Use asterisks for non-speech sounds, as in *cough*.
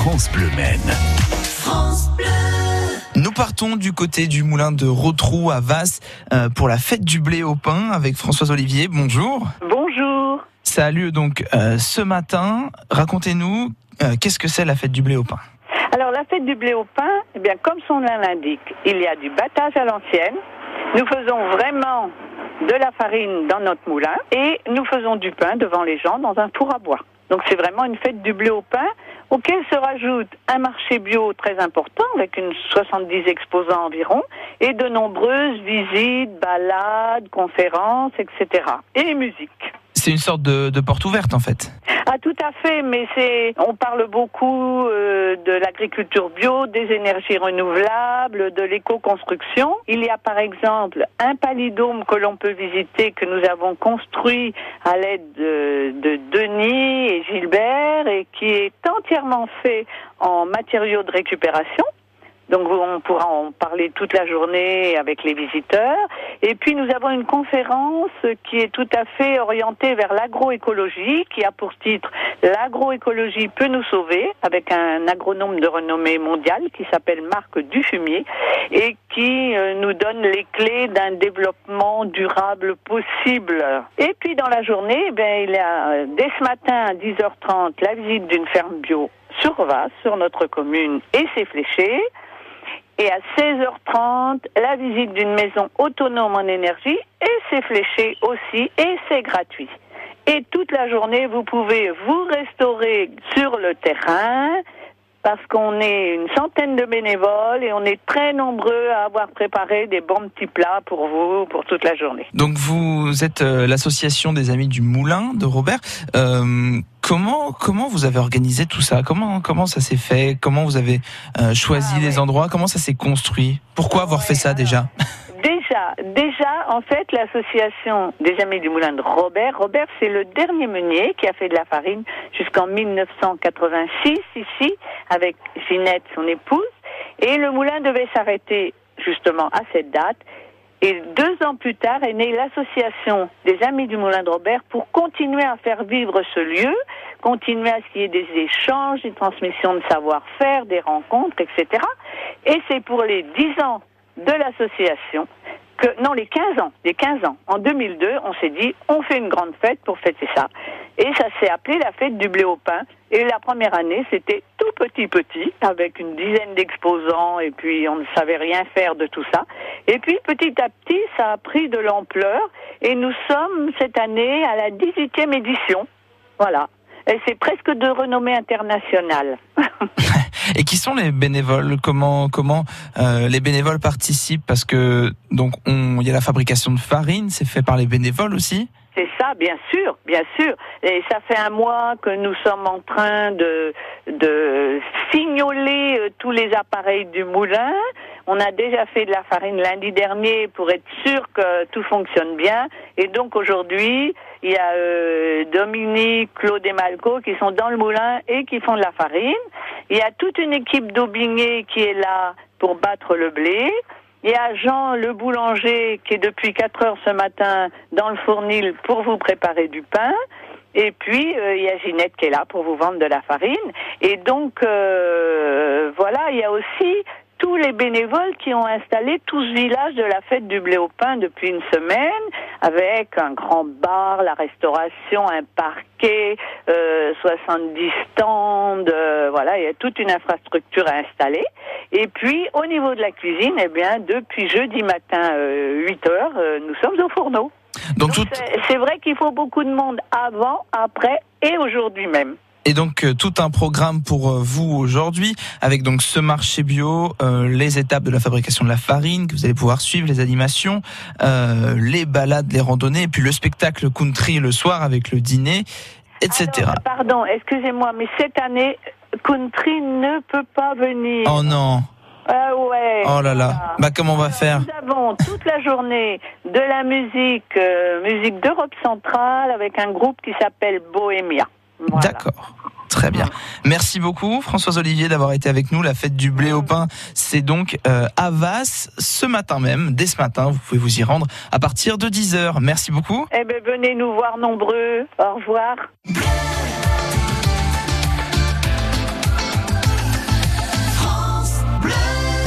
France Bleu Maine. Nous partons du côté du moulin de Rotrou à Vasse euh, pour la fête du blé au pain avec Françoise Olivier. Bonjour. Bonjour. Ça a lieu donc euh, ce matin. Racontez-nous euh, qu'est-ce que c'est la fête du blé au pain? Alors la fête du blé au pain, eh bien comme son nom l'indique, il y a du battage à l'ancienne. Nous faisons vraiment de la farine dans notre moulin et nous faisons du pain devant les gens dans un four à bois. Donc c'est vraiment une fête du blé au pain auquel se rajoute un marché bio très important avec une 70 exposants environ et de nombreuses visites, balades, conférences, etc. et musique. C'est une sorte de, de porte ouverte en fait. Ah tout à fait, mais c'est on parle beaucoup euh, de l'agriculture bio, des énergies renouvelables, de l'éco-construction. Il y a par exemple un palidome que l'on peut visiter que nous avons construit à l'aide de, de Denis et Gilbert et qui est entièrement fait en matériaux de récupération. Donc on pourra en parler toute la journée avec les visiteurs. Et puis nous avons une conférence qui est tout à fait orientée vers l'agroécologie, qui a pour titre L'agroécologie peut nous sauver, avec un agronome de renommée mondiale qui s'appelle Marc Dufumier et qui euh, nous donne les clés d'un développement durable possible. Et puis dans la journée, bien, il y a euh, dès ce matin à 10h30 la visite d'une ferme bio sur Vas, sur notre commune, et c'est fléché. Et à 16h30, la visite d'une maison autonome en énergie, et c'est fléché aussi, et c'est gratuit. Et toute la journée, vous pouvez vous restaurer sur le terrain, parce qu'on est une centaine de bénévoles et on est très nombreux à avoir préparé des bons petits plats pour vous pour toute la journée. Donc vous êtes euh, l'association des amis du moulin de Robert. Euh, comment comment vous avez organisé tout ça? Comment comment ça s'est fait? Comment vous avez euh, choisi Ah, les ouais. endroits? Comment ça s'est construit? Pourquoi avoir fait ça alors, déjà Déjà, en fait, l'association des Amis du Moulin de Robert, Robert, c'est le dernier meunier qui a fait de la farine jusqu'en 1986 ici, avec Ginette, son épouse, et le moulin devait s'arrêter justement à cette date. Et deux ans plus tard est née l'association des Amis du Moulin de Robert pour continuer à faire vivre ce lieu, continuer à ce qu'il y ait des échanges, des transmissions de savoir-faire, des rencontres, etc. Et c'est pour les dix ans de l'association que, non, les 15 ans, les 15 ans. En 2002, on s'est dit, on fait une grande fête pour fêter ça. Et ça s'est appelé la fête du blé au pain. Et la première année, c'était tout petit petit, avec une dizaine d'exposants, et puis on ne savait rien faire de tout ça. Et puis petit à petit, ça a pris de l'ampleur, et nous sommes cette année à la 18e édition. Voilà. Et c'est presque de renommée internationale. *laughs* Et qui sont les bénévoles? Comment comment euh, les bénévoles participent? Parce que donc on il y a la fabrication de farine, c'est fait par les bénévoles aussi? C'est ça, bien sûr, bien sûr. Et ça fait un mois que nous sommes en train de, de signoler euh, tous les appareils du moulin. On a déjà fait de la farine lundi dernier pour être sûr que tout fonctionne bien. Et donc aujourd'hui, il y a euh, Dominique, Claude et Malco qui sont dans le moulin et qui font de la farine. Il y a toute une équipe d'aubigné qui est là pour battre le blé. Il y a Jean le boulanger qui est depuis 4 heures ce matin dans le fournil pour vous préparer du pain. Et puis euh, il y a Ginette qui est là pour vous vendre de la farine. Et donc euh, voilà, il y a aussi tous les bénévoles qui ont installé tout ce village de la fête du blé au pain depuis une semaine, avec un grand bar, la restauration, un parquet, euh, 70 stands, euh, voilà, il y a toute une infrastructure à installer. Et puis, au niveau de la cuisine, eh bien, depuis jeudi matin, euh, 8 heures, euh, nous sommes au fourneau. Donc tout c'est vrai qu'il faut beaucoup de monde avant, après et aujourd'hui même. Et donc euh, tout un programme pour euh, vous aujourd'hui avec donc ce marché bio, euh, les étapes de la fabrication de la farine que vous allez pouvoir suivre, les animations, euh, les balades, les randonnées et puis le spectacle country le soir avec le dîner, etc. Alors, pardon, excusez-moi, mais cette année, Country ne peut pas venir. Oh non. Ah ouais. Oh là là. Bah comment on va Alors, faire Nous avons toute la journée de la musique, euh, musique d'Europe centrale avec un groupe qui s'appelle Bohémia. Voilà. D'accord. Très bien. Merci beaucoup Françoise Olivier d'avoir été avec nous. La fête du blé au pain, c'est donc euh, à Vas ce matin même, dès ce matin. Vous pouvez vous y rendre à partir de 10h. Merci beaucoup. Eh bien, venez nous voir nombreux. Au revoir.